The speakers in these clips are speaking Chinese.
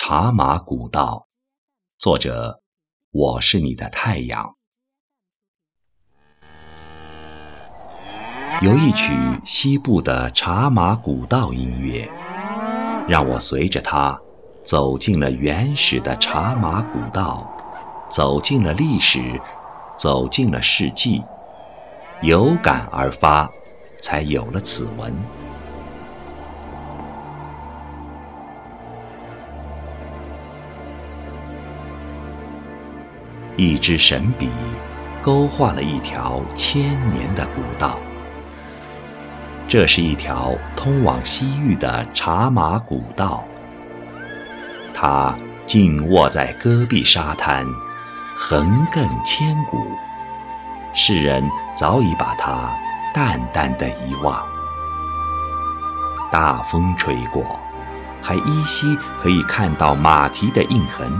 茶马古道，作者：我是你的太阳。有一曲西部的茶马古道音乐，让我随着它走进了原始的茶马古道，走进了历史，走进了世纪，有感而发，才有了此文。一支神笔，勾画了一条千年的古道。这是一条通往西域的茶马古道。它静卧在戈壁沙滩，横亘千古。世人早已把它淡淡的遗忘。大风吹过，还依稀可以看到马蹄的印痕。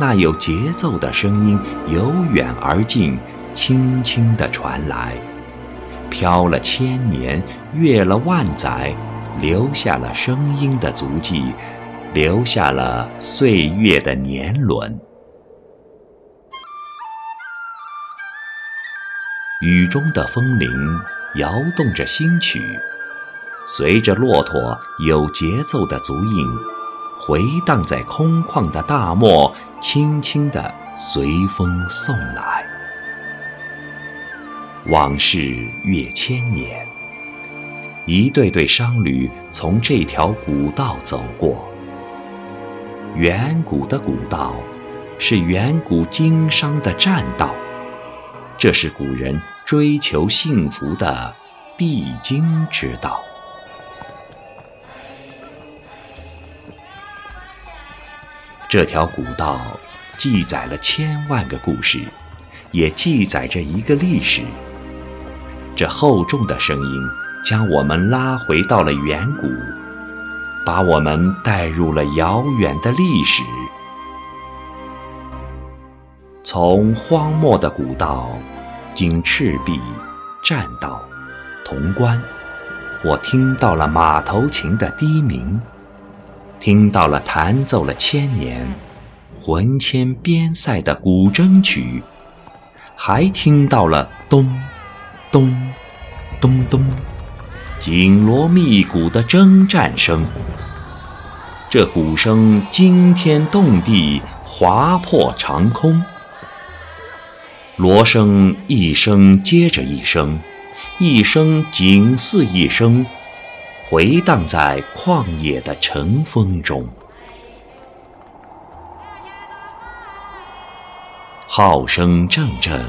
那有节奏的声音由远而近，轻轻地传来，飘了千年，越了万载，留下了声音的足迹，留下了岁月的年轮。雨中的风铃摇动着新曲，随着骆驼有节奏的足印。回荡在空旷的大漠，轻轻地随风送来。往事越千年，一对对商旅从这条古道走过。远古的古道，是远古经商的栈道，这是古人追求幸福的必经之道。这条古道记载了千万个故事，也记载着一个历史。这厚重的声音将我们拉回到了远古，把我们带入了遥远的历史。从荒漠的古道，经赤壁、栈道、潼关，我听到了马头琴的低鸣。听到了弹奏了千年、魂牵边塞的古筝曲，还听到了咚、咚、咚咚，紧锣密鼓的征战声。这鼓声惊天动地，划破长空。锣声一声接着一声，一声紧似一声。回荡在旷野的晨风中，号声阵阵，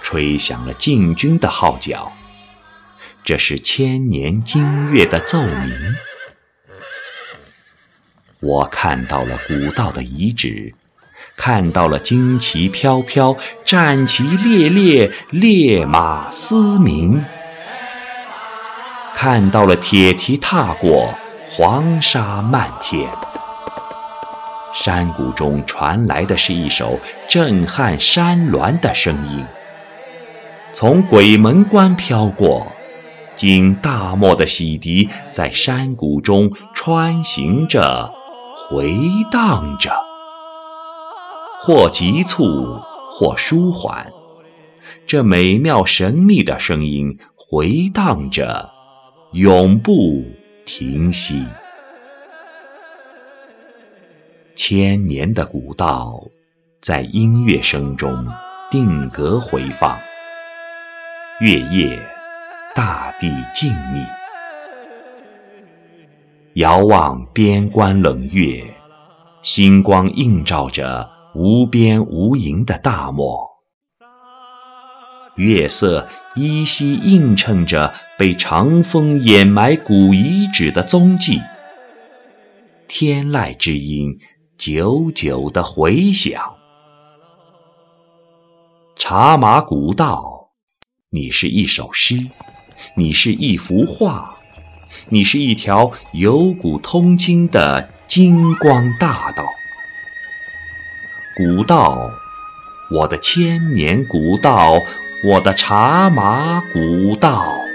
吹响了进军的号角。这是千年金月的奏鸣。我看到了古道的遗址，看到了旌旗飘飘，战旗猎猎，烈马嘶鸣。看到了铁蹄踏过，黄沙漫天。山谷中传来的是一首震撼山峦的声音，从鬼门关飘过，经大漠的洗涤，在山谷中穿行着，回荡着，或急促，或舒缓。这美妙神秘的声音回荡着。永不停息。千年的古道，在音乐声中定格回放。月夜，大地静谧。遥望边关冷月，星光映照着无边无垠的大漠。月色依稀映衬着被长风掩埋古遗址的踪迹，天籁之音久久的回响。茶马古道，你是一首诗，你是一幅画，你是一条由古通今的金光大道。古道，我的千年古道。我的茶马古道。